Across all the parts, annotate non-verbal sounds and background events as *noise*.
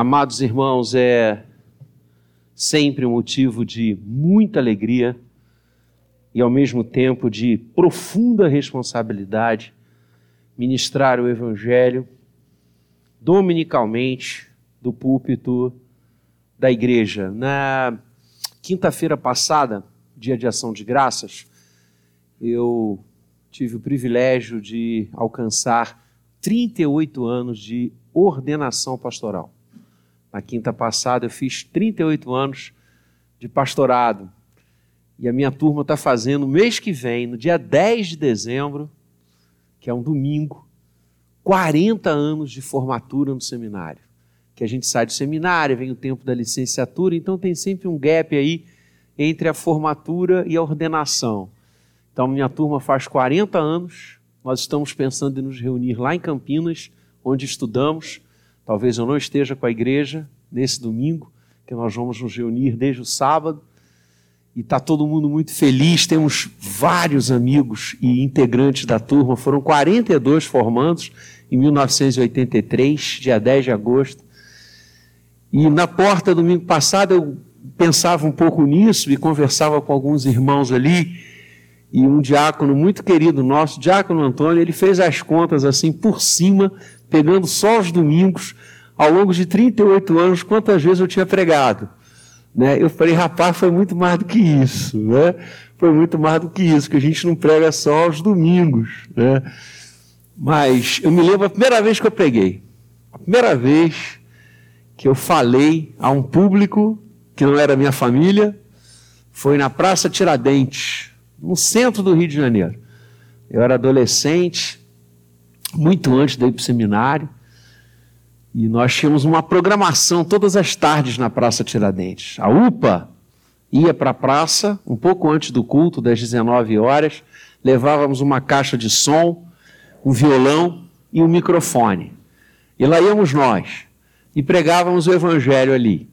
Amados irmãos, é sempre um motivo de muita alegria e ao mesmo tempo de profunda responsabilidade ministrar o Evangelho dominicalmente do púlpito da igreja. Na quinta-feira passada, dia de ação de graças, eu tive o privilégio de alcançar 38 anos de ordenação pastoral. Na quinta passada eu fiz 38 anos de pastorado. E a minha turma está fazendo mês que vem, no dia 10 de dezembro, que é um domingo, 40 anos de formatura no seminário. Que a gente sai do seminário, vem o tempo da licenciatura, então tem sempre um gap aí entre a formatura e a ordenação. Então, minha turma faz 40 anos, nós estamos pensando em nos reunir lá em Campinas, onde estudamos, Talvez eu não esteja com a igreja nesse domingo, que nós vamos nos reunir desde o sábado. E está todo mundo muito feliz. Temos vários amigos e integrantes da turma. Foram 42 formandos em 1983, dia 10 de agosto. E na porta, domingo passado, eu pensava um pouco nisso e conversava com alguns irmãos ali. E um diácono muito querido nosso, diácono Antônio, ele fez as contas assim por cima pegando só os domingos, ao longo de 38 anos, quantas vezes eu tinha pregado. Né? Eu falei, rapaz, foi muito mais do que isso. Né? Foi muito mais do que isso, que a gente não prega só aos domingos. Né? Mas eu me lembro a primeira vez que eu preguei. A primeira vez que eu falei a um público que não era minha família foi na Praça Tiradentes, no centro do Rio de Janeiro. Eu era adolescente, muito antes de ir para o seminário. E nós tínhamos uma programação todas as tardes na Praça Tiradentes. A UPA ia para a praça um pouco antes do culto, das 19 horas, levávamos uma caixa de som, um violão e um microfone. E lá íamos nós e pregávamos o evangelho ali.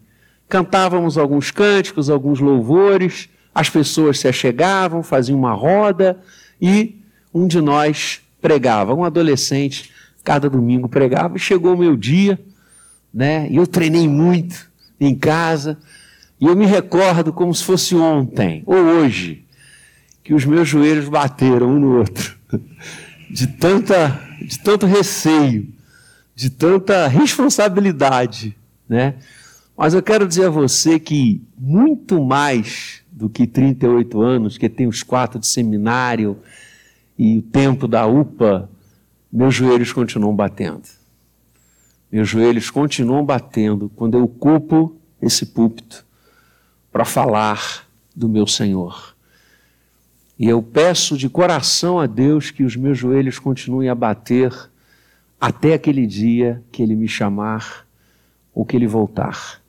Cantávamos alguns cânticos, alguns louvores, as pessoas se achegavam, faziam uma roda e um de nós pregava. Um adolescente, cada domingo pregava. E chegou o meu dia, né? E eu treinei muito em casa. E eu me recordo como se fosse ontem, ou hoje, que os meus joelhos bateram um no outro. *laughs* De, tanta, de tanto receio, de tanta responsabilidade, né? Mas eu quero dizer a você que muito mais do que 38 anos, que tem os quatro de seminário, e o tempo da UPA, meus joelhos continuam batendo. Meus joelhos continuam batendo quando eu ocupo esse púlpito para falar do meu Senhor. E eu peço de coração a Deus que os meus joelhos continuem a bater até aquele dia que Ele me chamar ou que Ele voltar.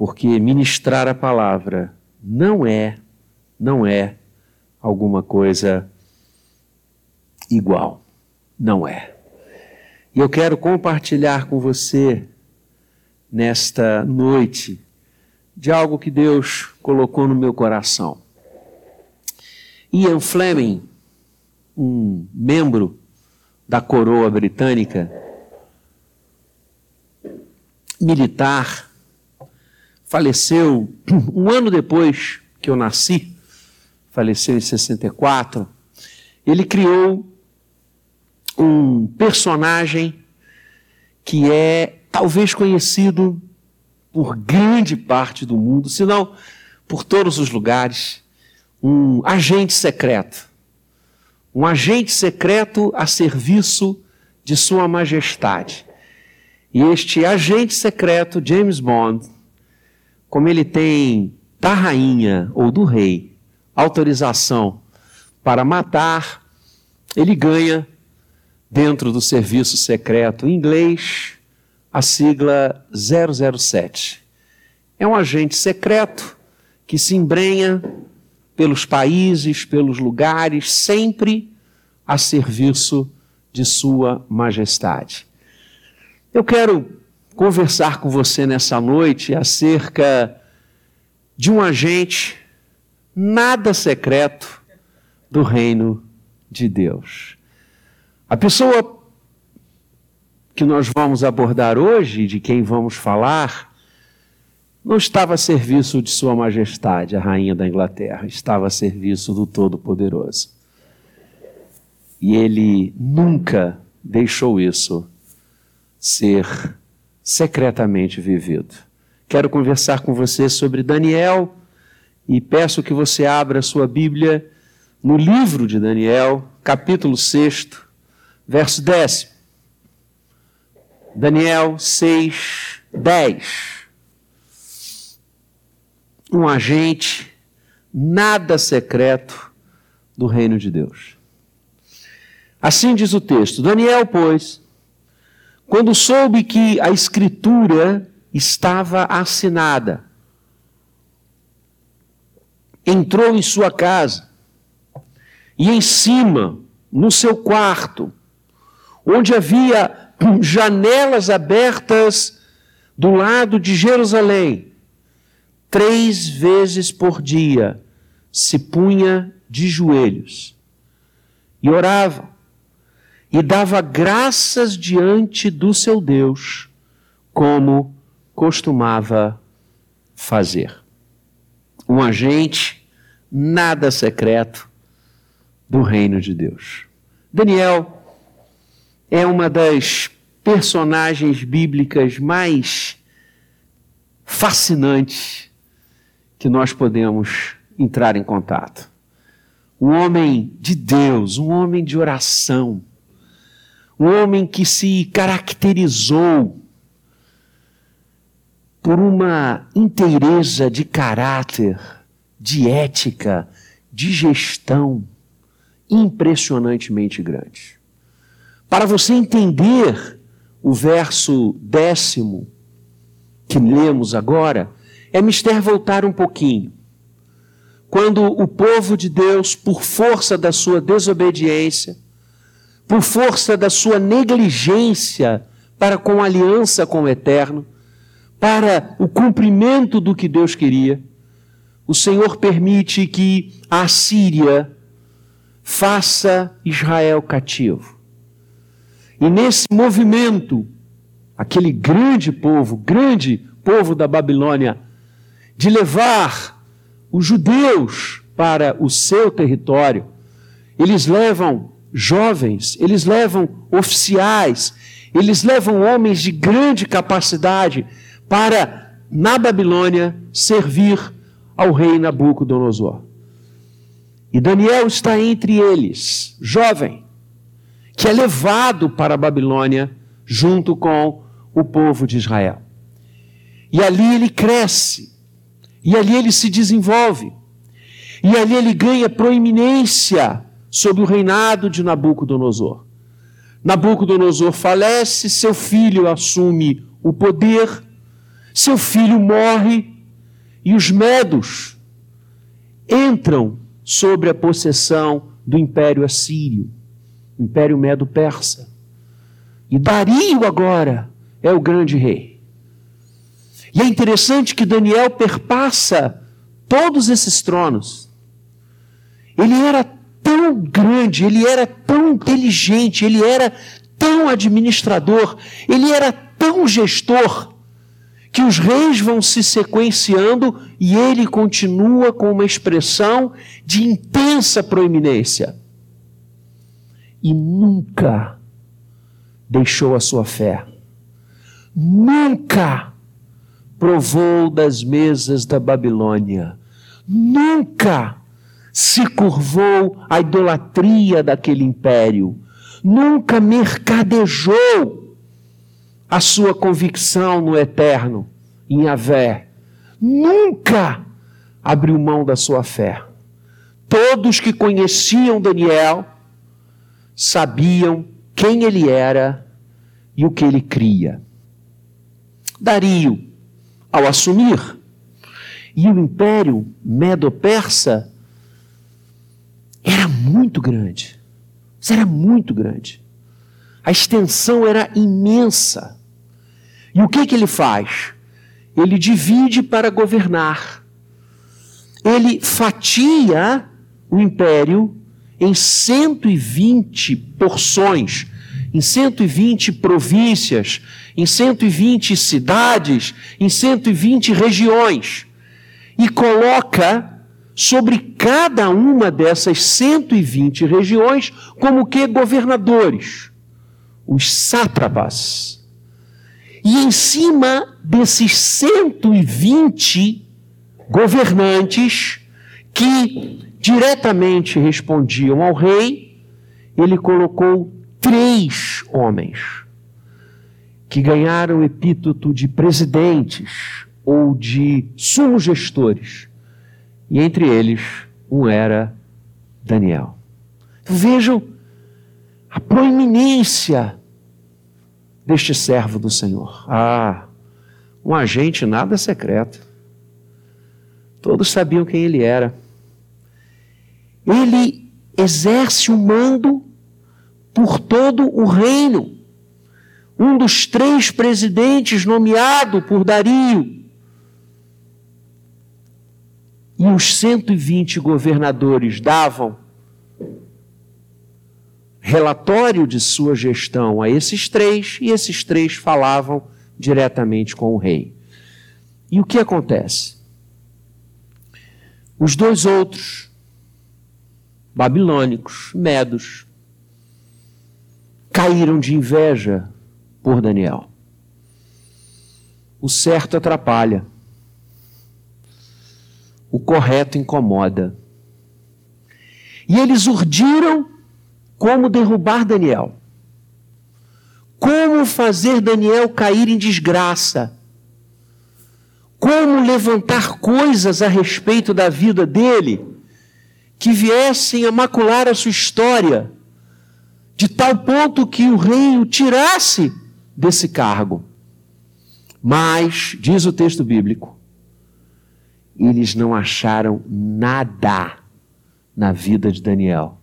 Porque ministrar a palavra não é, não é alguma coisa igual. Não é. E eu quero compartilhar com você nesta noite de algo que Deus colocou no meu coração. Ian Fleming, um membro da coroa britânica, militar, faleceu *clears throat* um ano depois que eu nasci, faleceu em 64. Ele criou um personagem que é talvez conhecido por grande parte do mundo, se não por todos os lugares, um agente secreto. Um agente secreto a serviço de Sua Majestade. E este agente secreto, James Bond, como ele tem da rainha ou do rei autorização para matar, ele ganha dentro do serviço secreto inglês a sigla 007. É um agente secreto que se embrenha pelos países, pelos lugares, sempre a serviço de Sua Majestade. Eu quero conversar com você nessa noite acerca de um agente nada secreto do reino de Deus. A pessoa que nós vamos abordar hoje, de quem vamos falar, não estava a serviço de Sua Majestade, a Rainha da Inglaterra, estava a serviço do Todo-Poderoso. E ele nunca deixou isso ser secretamente vivido. Quero conversar com você sobre Daniel e peço que você abra sua Bíblia no livro de Daniel, capítulo 6, verso 10. Daniel 6, 10. Um agente nada secreto do reino de Deus. Assim diz o texto: Daniel, pois, quando soube que a escritura estava assinada, entrou em sua casa e em cima, no seu quarto, onde havia *clears throat* janelas abertas do lado de Jerusalém, três vezes por dia se punha de joelhos e orava e dava graças diante do seu Deus, como costumava fazer. Um agente nada secreto do reino de Deus. Daniel é uma das personagens bíblicas mais fascinantes que nós podemos entrar em contato. Um homem de Deus, um homem de oração, um homem que se caracterizou por uma inteireza de caráter, de ética, de gestão impressionantemente grande. Para você entender o verso décimo que lemos agora, é mister voltar um pouquinho. Quando o povo de Deus, por força da sua desobediência, por força da sua negligência para com aliança com o Eterno, para o cumprimento do que Deus queria, o Senhor permite que a Síria faça Israel cativo. E nesse movimento, aquele grande povo, grande povo da Babilônia, de levar os judeus para o seu território, eles levam jovens, eles levam oficiais, eles levam homens de grande capacidade para, na Babilônia, servir ao rei Nabucodonosor. E Daniel está entre eles, jovem, que é levado para a Babilônia junto com o povo de Israel. E ali ele cresce, e ali ele se desenvolve, e ali ele ganha proeminência sob o reinado de Nabucodonosor. Nabucodonosor falece, seu filho assume o poder, seu filho morre e os medos entram sobre a possessão do Império Assírio, Império Medo-Persa. E Dario agora é o grande rei. E é interessante que Daniel perpassa todos esses tronos. Ele era tão grande, ele era tão inteligente, ele era tão administrador, ele era tão gestor, que os reis vão se sequenciando e ele continua com uma expressão de intensa proeminência. E nunca deixou a sua fé. Nunca provou das mesas da Babilônia. Nunca se curvou à idolatria daquele império, nunca mercadejou a sua convicção no eterno, em Yahvé, nunca abriu mão da sua fé. Todos que conheciam Daniel sabiam quem ele era e o que ele cria. Dario, ao assumir, e o império medo-persa era muito grande. Isso era muito grande. A extensão era imensa. E o que, que ele faz? Ele divide para governar. Ele fatia o império em 120 porções. em 120 províncias, em 120 cidades, em 120 regiões, e coloca sobre cada uma dessas 120 regiões como que governadores, os sátrapas. E em cima desses 120 governantes que diretamente respondiam ao rei, ele colocou três homens que ganharam o epíteto de presidentes ou de sumos gestores. E entre eles, um era Daniel. Vejam a proeminência deste servo do Senhor. Ah, um agente nada secreto. Todos sabiam quem ele era. Ele exerce o mando por todo o reino. Um dos três presidentes nomeado por Dario. E os 120 governadores davam relatório de sua gestão a esses três, e esses três falavam diretamente com o rei. E o que acontece? Os dois outros, babilônicos, medos, caíram de inveja por Daniel. O certo atrapalha, o correto incomoda. E eles urdiram como derrubar Daniel, como fazer Daniel cair em desgraça, como levantar coisas a respeito da vida dele que viessem a macular a sua história de tal ponto que o rei o tirasse desse cargo. Mas, diz o texto bíblico, eles não acharam nada na vida de Daniel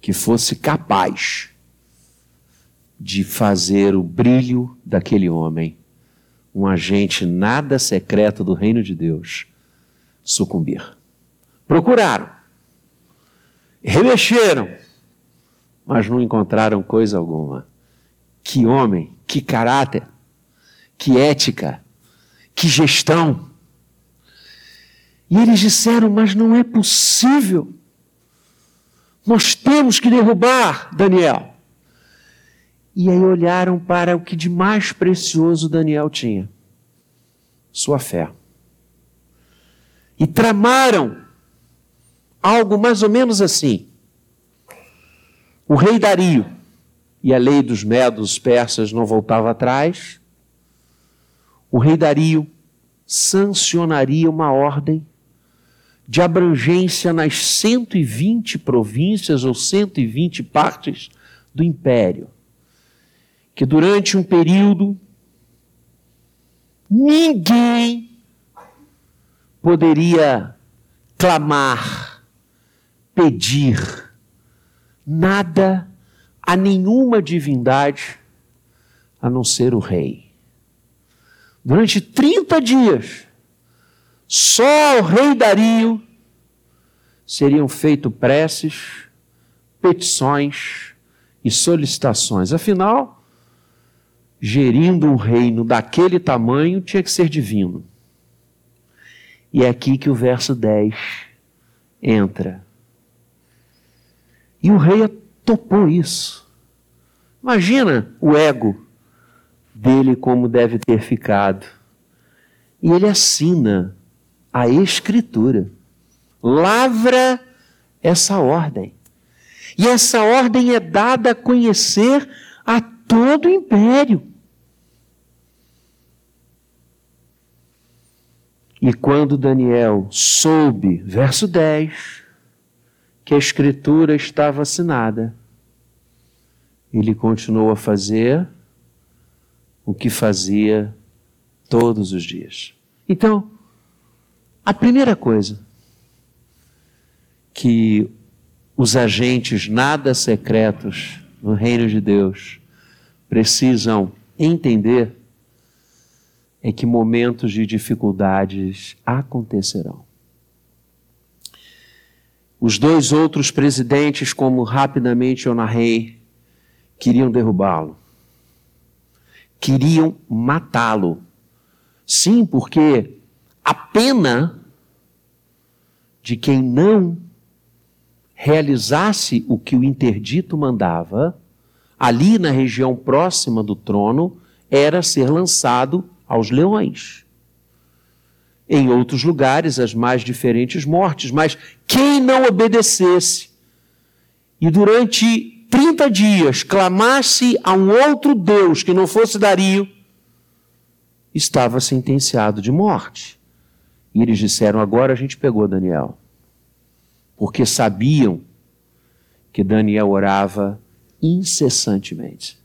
que fosse capaz de fazer o brilho daquele homem, um agente nada secreto do reino de Deus, sucumbir. Procuraram, remexeram, mas não encontraram coisa alguma. Que homem, que caráter, que ética, que gestão. E eles disseram: Mas não é possível. Nós temos que derrubar Daniel. E aí olharam para o que de mais precioso Daniel tinha: sua fé. E tramaram algo mais ou menos assim. O rei Dario, e a lei dos medos persas não voltava atrás, o rei Dario sancionaria uma ordem de abrangência nas 120 províncias ou 120 partes do império, que durante um período ninguém poderia clamar, pedir, nada a nenhuma divindade a não ser o rei. Durante 30 dias, só ao rei Dario seriam feitas preces, petições e solicitações. Afinal, gerindo um reino daquele tamanho tinha que ser divino. E é aqui que o verso 10 entra. E o rei topou isso. Imagina o ego dele como deve ter ficado. E ele assina a Escritura, lavra essa ordem. E essa ordem é dada a conhecer a todo o império. E quando Daniel soube, verso 10, que a escritura estava assinada. Ele continuou a fazer o que fazia todos os dias. Então, a primeira coisa que os agentes nada secretos no reino de Deus precisam entender é que momentos de dificuldades acontecerão. Os dois outros presidentes, como rapidamente eu narrei, queriam derrubá-lo, queriam matá-lo. Sim, porque a pena de quem não realizasse o que o interdito mandava, ali na região próxima do trono, era ser lançado aos leões. Em outros lugares, as mais diferentes mortes, mas quem não obedecesse e durante 30 dias clamasse a um outro Deus que não fosse Dario, estava sentenciado de morte. E eles disseram: agora a gente pegou Daniel. Porque sabiam que Daniel orava incessantemente.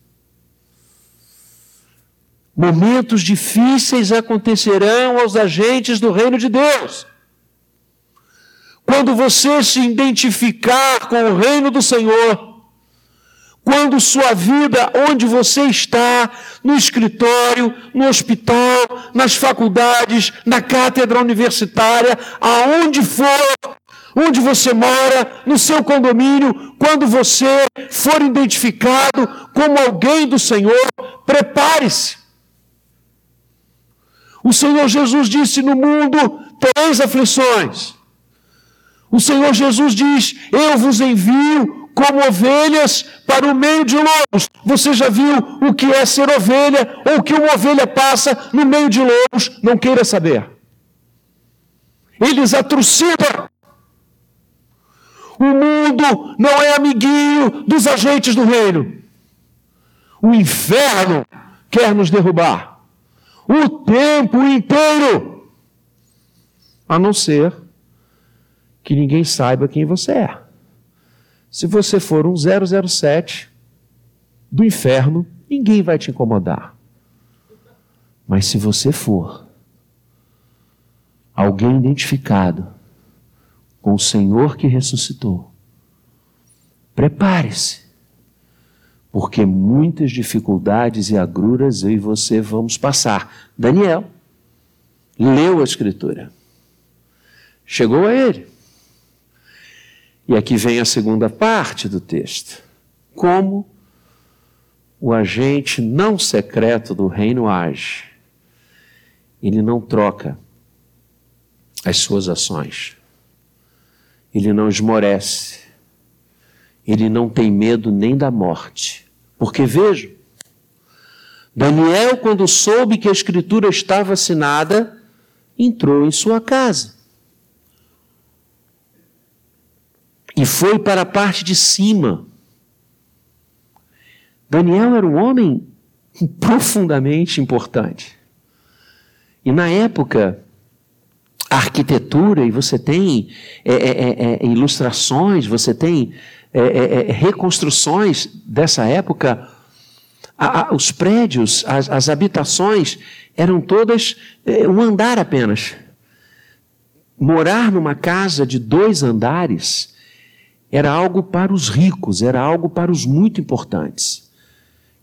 Momentos difíceis acontecerão aos agentes do reino de Deus. Quando você se identificar com o reino do Senhor, quando sua vida, onde você está, no escritório, no hospital, nas faculdades, na cátedra universitária, aonde for, onde você mora, no seu condomínio, quando você for identificado como alguém do Senhor, prepare-se. O Senhor Jesus disse: No mundo tereis aflições. O Senhor Jesus diz: Eu vos envio como ovelhas para o meio de lobos. Você já viu o que é ser ovelha ou que uma ovelha passa no meio de lobos? Não queira saber. Eles atrocidam. O mundo não é amiguinho dos agentes do reino. O inferno quer nos derrubar. O tempo inteiro. A não ser que ninguém saiba quem você é. Se você for um 007 do inferno, ninguém vai te incomodar. Mas se você for alguém identificado com o Senhor que ressuscitou, prepare-se, porque muitas dificuldades e agruras eu e você vamos passar. Daniel leu a Escritura, chegou a ele e aqui vem a segunda parte do texto. Como o agente não secreto do reino age. Ele não troca as suas ações. Ele não esmorece. Ele não tem medo nem da morte. Porque vejo, Daniel, quando soube que a escritura estava assinada, entrou em sua casa. E foi para a parte de cima. Daniel era um homem *laughs* profundamente importante. E na época, a arquitetura, e você tem é, é, é, é ilustrações, você tem é, é, reconstruções dessa época, a, a, os prédios, as, as, habitações eram todas um andar apenas. Morar numa casa de dois andares era algo para os ricos, era algo para os muito importantes.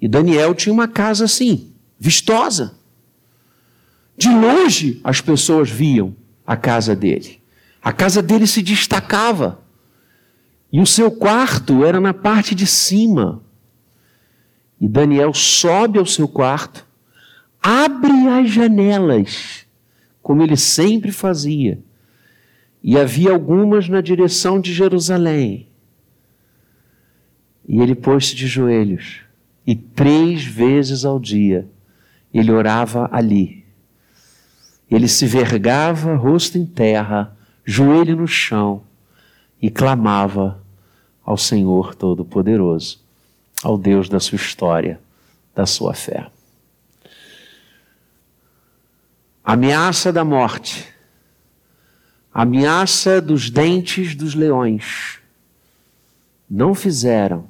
E Daniel tinha uma casa assim, vistosa. De longe as pessoas viam a casa dele. A casa dele se destacava. E o seu quarto era na parte de cima. E Daniel sobe ao seu quarto, abre as janelas, como ele sempre fazia e havia algumas na direção de Jerusalém. E ele pôs-se de joelhos, e três vezes ao dia ele orava ali. Ele se vergava, rosto em terra, joelho no chão, e clamava ao Senhor Todo-Poderoso, ao Deus da sua história, da sua fé. Ameaça da morte ameaça dos dentes dos leões, não fizeram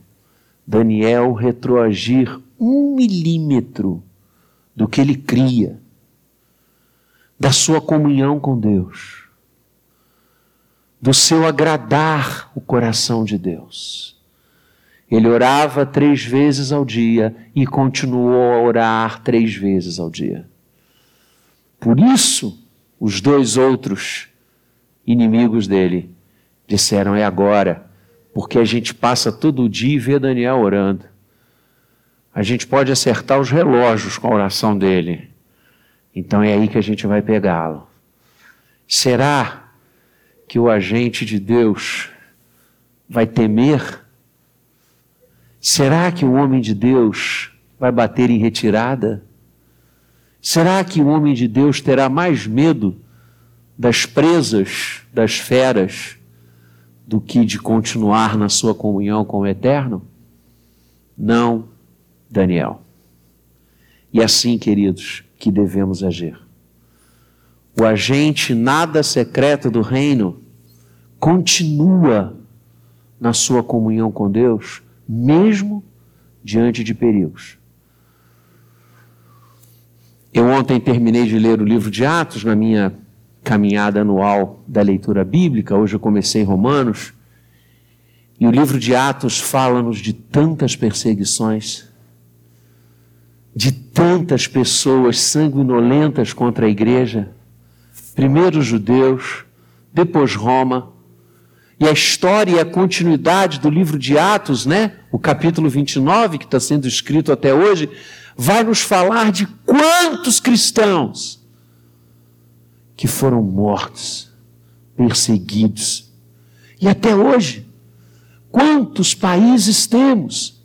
Daniel retroagir um milímetro do que ele cria, da sua comunhão com Deus, do seu agradar o coração de Deus. Ele orava três vezes ao dia e continuou a orar três vezes ao dia. Por isso, os dois outros inimigos dele disseram: É agora, porque a gente passa todo dia e vê Daniel orando. a gente pode acertar os relógios com a oração dele. Então é aí que a gente vai pegá-lo. Será que o agente de Deus vai temer? Será que o homem de Deus vai bater em retirada? Será que o homem de Deus terá mais medo das presas, das feras, do que de continuar na sua comunhão com o Eterno? Não, Daniel. E assim, queridos, que devemos agir. O agente nada secreto do reino continua na sua comunhão com Deus, mesmo diante de perigos. Eu ontem terminei de ler o livro de Atos na minha caminhada anual da leitura bíblica, hoje eu comecei Romanos, e o livro de Atos fala-nos de tantas perseguições, de tantas pessoas sanguinolentas contra a igreja, primeiro os judeus, depois Roma, e a história e a continuidade do livro de Atos, né? O capítulo 29, que está sendo escrito até hoje, vai nos falar de quantos cristãos que foram mortos, perseguidos. E até hoje, quantos países temos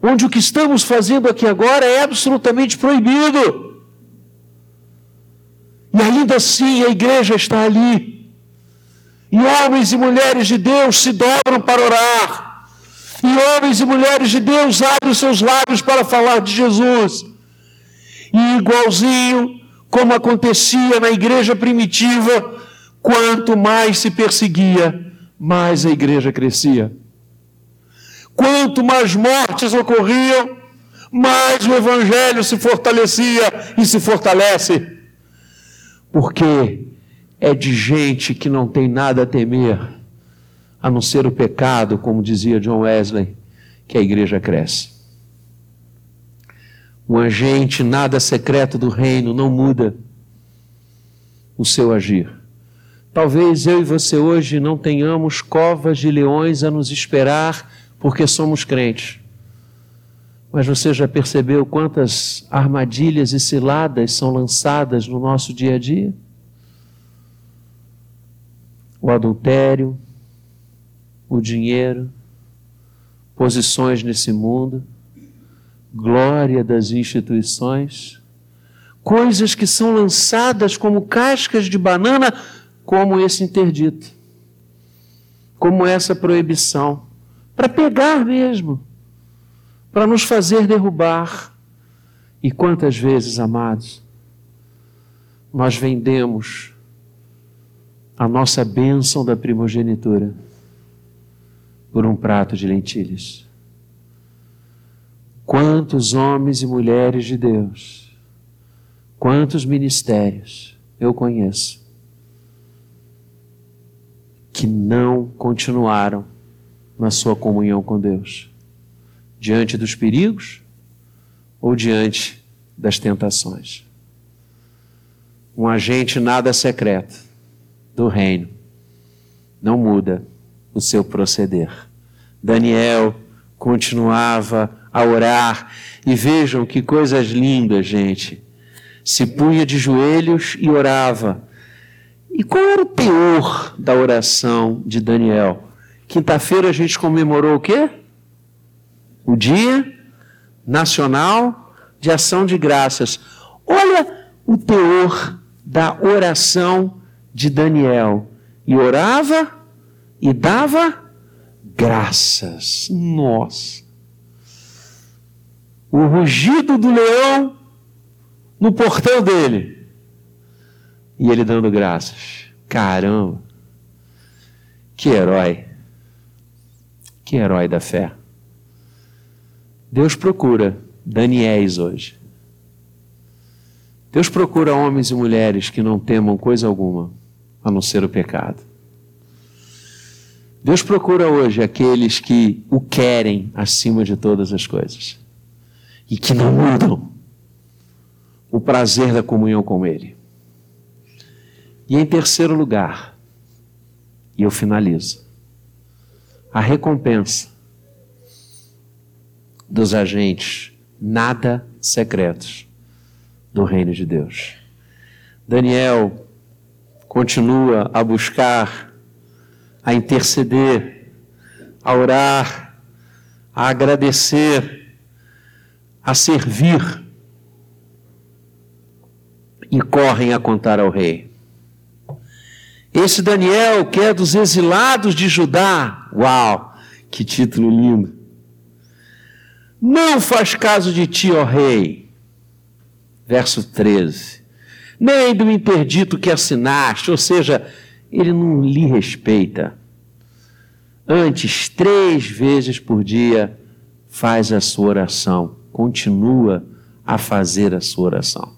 onde o que estamos fazendo aqui agora é absolutamente proibido? E ainda assim a igreja está ali. E homens e mulheres de Deus se dobram para orar e homens e mulheres de Deus abrem os seus lábios para falar de Jesus. E igualzinho como acontecia na igreja primitiva, quanto mais se perseguia, mais a igreja crescia. Quanto mais mortes ocorriam, mais o evangelho se fortalecia e se fortalece. Porque é de gente que não tem nada a temer a não ser o pecado, como dizia John Wesley, que a igreja cresce. Um agente nada secreto do reino não muda o seu agir. Talvez eu e você hoje não tenhamos covas de leões a nos esperar porque somos crentes. Mas você já percebeu quantas armadilhas e ciladas são lançadas no nosso dia a dia? O adultério, o dinheiro, posições nesse mundo, glória das instituições, coisas que são lançadas como cascas de banana, como esse interdito, como essa proibição, para pegar mesmo, para nos fazer derrubar. E quantas vezes, amados, nós vendemos a nossa bênção da primogenitura por um prato de lentilhas. Quantos homens e mulheres de Deus, quantos ministérios eu conheço que não continuaram na sua comunhão com Deus, diante dos perigos ou diante das tentações. Um agente nada secreto do reino não muda o seu proceder. Daniel continuava a orar. E vejam que coisas lindas, gente. Se punha de joelhos e orava. E qual era o teor da oração de Daniel? Quinta-feira a gente comemorou o quê? O Dia Nacional de Ação de Graças. Olha o teor da oração de Daniel. E orava e dava graças. Nossa. O rugido do leão no portão dele. E ele dando graças. Caramba. Que herói. Que herói da fé. Deus procura Daniéis hoje. Deus procura homens e mulheres que não temam coisa alguma a não ser o pecado. Deus procura hoje aqueles que o querem acima de todas as coisas e que não mudam o prazer da comunhão com Ele. E em terceiro lugar, e eu finalizo, a recompensa dos agentes nada secretos do reino de Deus. Daniel continua a buscar, a interceder, a orar, a agradecer, a servir e correm a contar ao rei. Esse Daniel, que é dos exilados de Judá, uau, que título lindo! Não faz caso de ti, ó rei. Verso 13. Nem do interdito que assinaste, ou seja, ele não lhe respeita. Antes, três vezes por dia, faz a sua oração, continua a fazer a sua oração.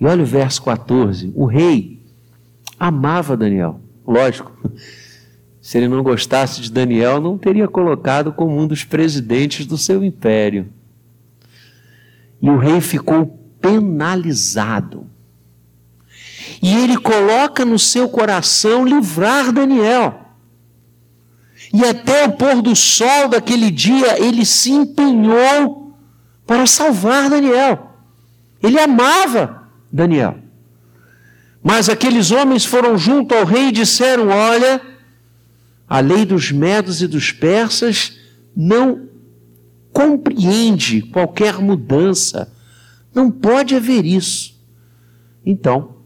E olha o verso 14: o rei amava Daniel, lógico. Se ele não gostasse de Daniel, não teria colocado como um dos presidentes do seu império. E o rei ficou penalizado. E ele coloca no seu coração livrar Daniel. E até o pôr do sol daquele dia, ele se empenhou para salvar Daniel. Ele amava Daniel. Mas aqueles homens foram junto ao rei e disseram: Olha a lei dos medos e dos persas não compreende qualquer mudança. Não pode haver isso. Então,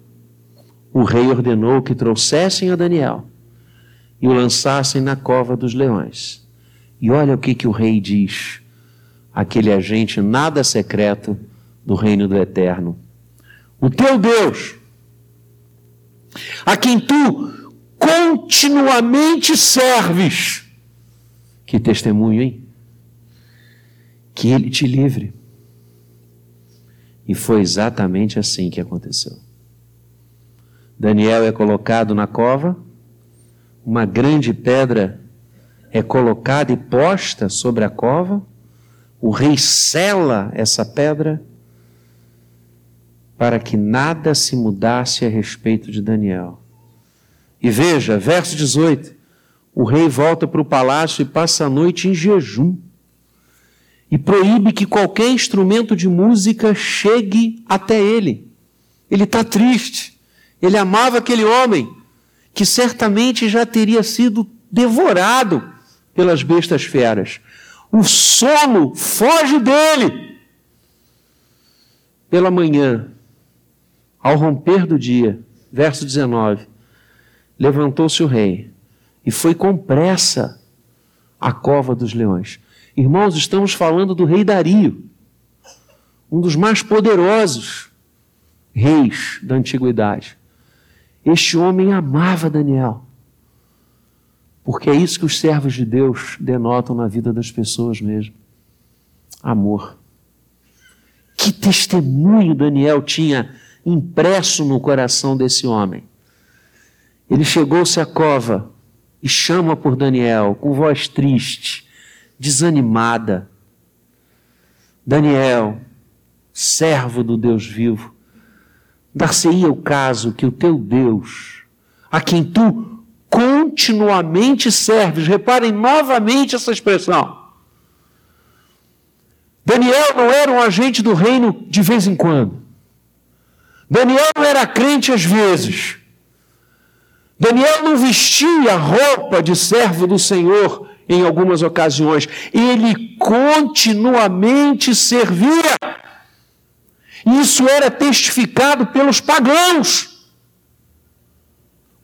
o rei ordenou que trouxessem a Daniel e o lançassem na cova dos leões. E olha o que, que o rei diz, aquele agente nada secreto do reino do eterno. O teu Deus, a quem tu continuamente serves. Que testemunho, hein? Que ele te livre. E foi exatamente assim que aconteceu. Daniel é colocado na cova, uma grande pedra é colocada e posta sobre a cova, o rei sela essa pedra para que nada se mudasse a respeito de Daniel. E veja, verso 18: o rei volta para o palácio e passa a noite em jejum. E proíbe que qualquer instrumento de música chegue até ele. Ele está triste. Ele amava aquele homem que certamente já teria sido devorado pelas bestas feras. O sono foge dele. Pela manhã, ao romper do dia, verso 19, levantou-se o rei e foi com pressa à cova dos leões. Irmãos, estamos falando do rei Dario, um dos mais poderosos reis da antiguidade. Este homem amava Daniel, porque é isso que os servos de Deus denotam na vida das pessoas mesmo: amor. Que testemunho Daniel tinha impresso no coração desse homem. Ele chegou-se à cova e chama por Daniel, com voz triste, desanimada. Daniel, servo do Deus vivo, dar-se-ia o caso que o teu Deus, a quem tu continuamente serves, reparem novamente essa expressão. Daniel não era um agente do reino de vez em quando. Daniel não era crente às vezes. Daniel não vestia roupa de servo do Senhor em algumas ocasiões. Ele continuamente servia. Isso era testificado pelos pagãos.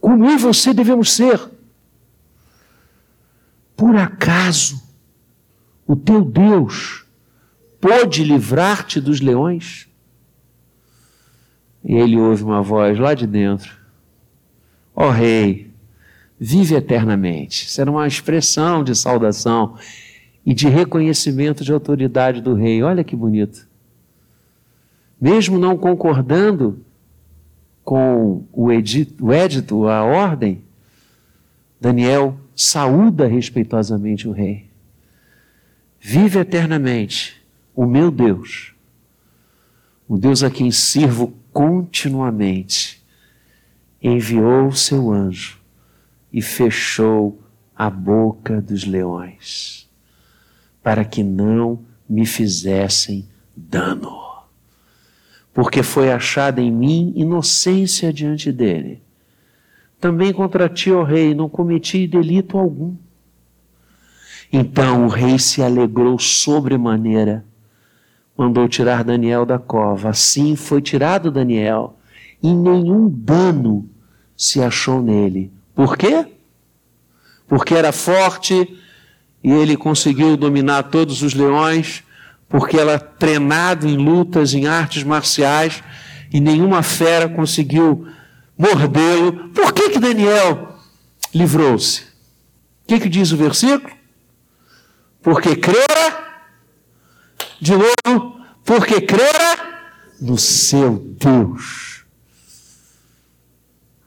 Como eu e você devemos ser. Por acaso o teu Deus pode livrar-te dos leões? E ele ouve uma voz lá de dentro ó oh, rei, vive eternamente. Isso era uma expressão de saudação e de reconhecimento de autoridade do rei. Olha que bonito. Mesmo não concordando com o edito, o edito, a ordem, Daniel saúda respeitosamente o rei. Vive eternamente o meu Deus, o Deus a quem sirvo continuamente enviou o seu anjo e fechou a boca dos leões, para que não me fizessem dano. Porque foi achada em mim inocência diante dele. Também contra ti, ó rei, não cometi delito algum. Então o rei se alegrou sobremaneira, mandou tirar Daniel da cova. Assim foi tirado Daniel, e nenhum dano se achou nele. Por quê? Porque era forte e ele conseguiu dominar todos os leões, porque era treinado em lutas, em artes marciais, e nenhuma fera conseguiu mordê-lo. Por que, que Daniel livrou-se? O que, que diz o versículo? Porque crera, de novo, porque crera no seu Deus.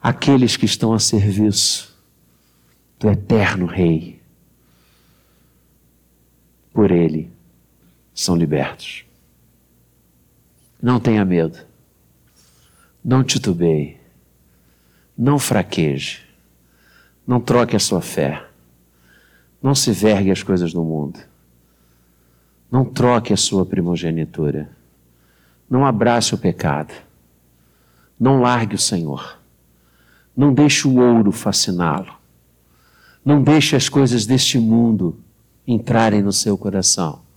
Aqueles que estão a serviço do eterno Rei, por Ele são libertos. Não tenha medo, não titubeie, não fraqueje, não troque a sua fé. Não se vergue as coisas do mundo. Não troque a sua primogenitura. Não abrace o pecado. Não largue o Senhor. Não deixe o ouro fasciná-lo. Não deixe as coisas deste mundo entrarem no seu coração.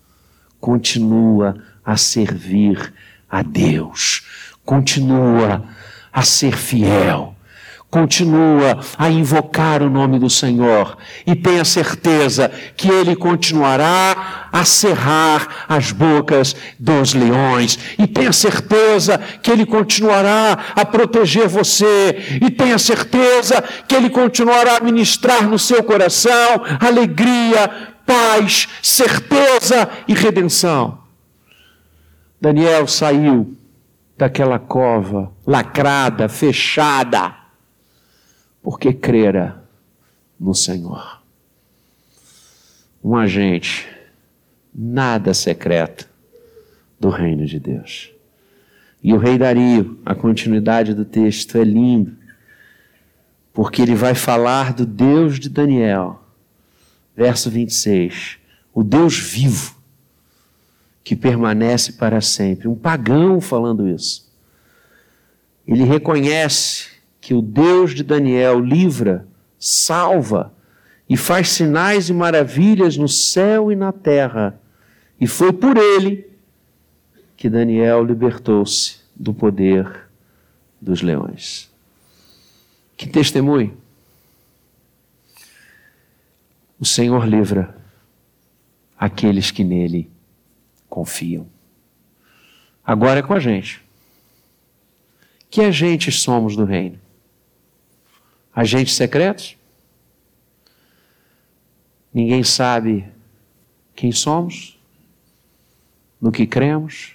Continua a servir a Deus. Continua a ser fiel continua a invocar o nome do Senhor e tenha certeza que Ele continuará a cerrar as bocas dos leões e tenha certeza que Ele continuará a proteger você e tenha certeza que Ele continuará a ministrar no seu coração alegria, paz, certeza e redenção. Daniel saiu daquela cova lacrada, fechada porque crera no Senhor. Um agente, nada secreto do reino de Deus. E o rei Dario, a continuidade do texto é lindo, porque ele vai falar do Deus de Daniel. Verso 26. O Deus vivo, que permanece para sempre. Um pagão falando isso. Ele reconhece que o Deus de Daniel livra, salva e faz sinais e maravilhas no céu e na terra. E foi por ele que Daniel libertou-se do poder dos leões. Que testemunho! O Senhor livra aqueles que nele confiam. Agora é com a gente. Que agentes somos do reino? agentes secretos. Ninguém sabe quem somos, no que cremos,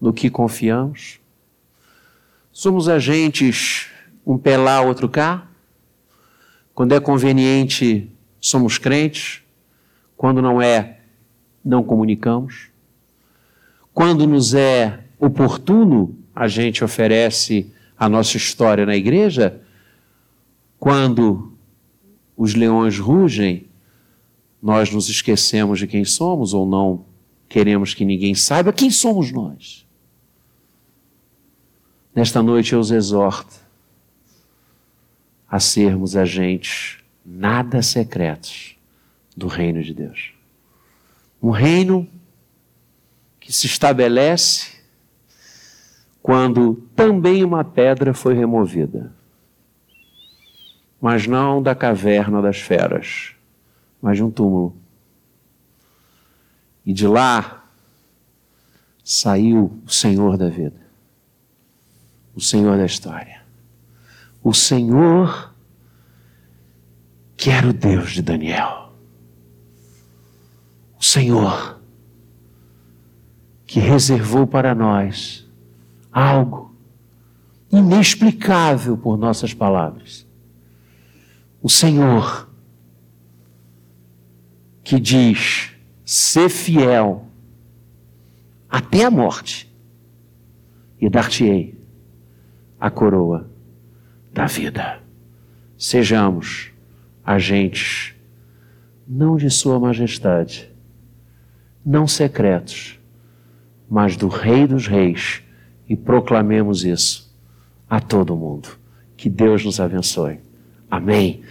no que confiamos. Somos agentes um pé lá, outro cá. Quando é conveniente, somos crentes. Quando não é, não comunicamos. Quando nos é oportuno, a gente oferece a nossa história na igreja quando os leões rugem, nós nos esquecemos de quem somos ou não queremos que ninguém saiba quem somos nós. Nesta noite eu os exorto a sermos agentes nada secretos do reino de Deus. Um reino que se estabelece quando também uma pedra foi removida mas não da caverna das feras, mas de um túmulo. E de lá saiu o Senhor da vida, o Senhor da história, o Senhor que era o Deus de Daniel, o Senhor que reservou para nós algo inexplicável por nossas palavras o Senhor, que diz: ser fiel até a morte, e dar-te-ei a coroa da vida. Sejamos agentes, não de Sua Majestade, não secretos, mas do Rei dos Reis e proclamemos isso a todo mundo. Que Deus nos abençoe. Amém.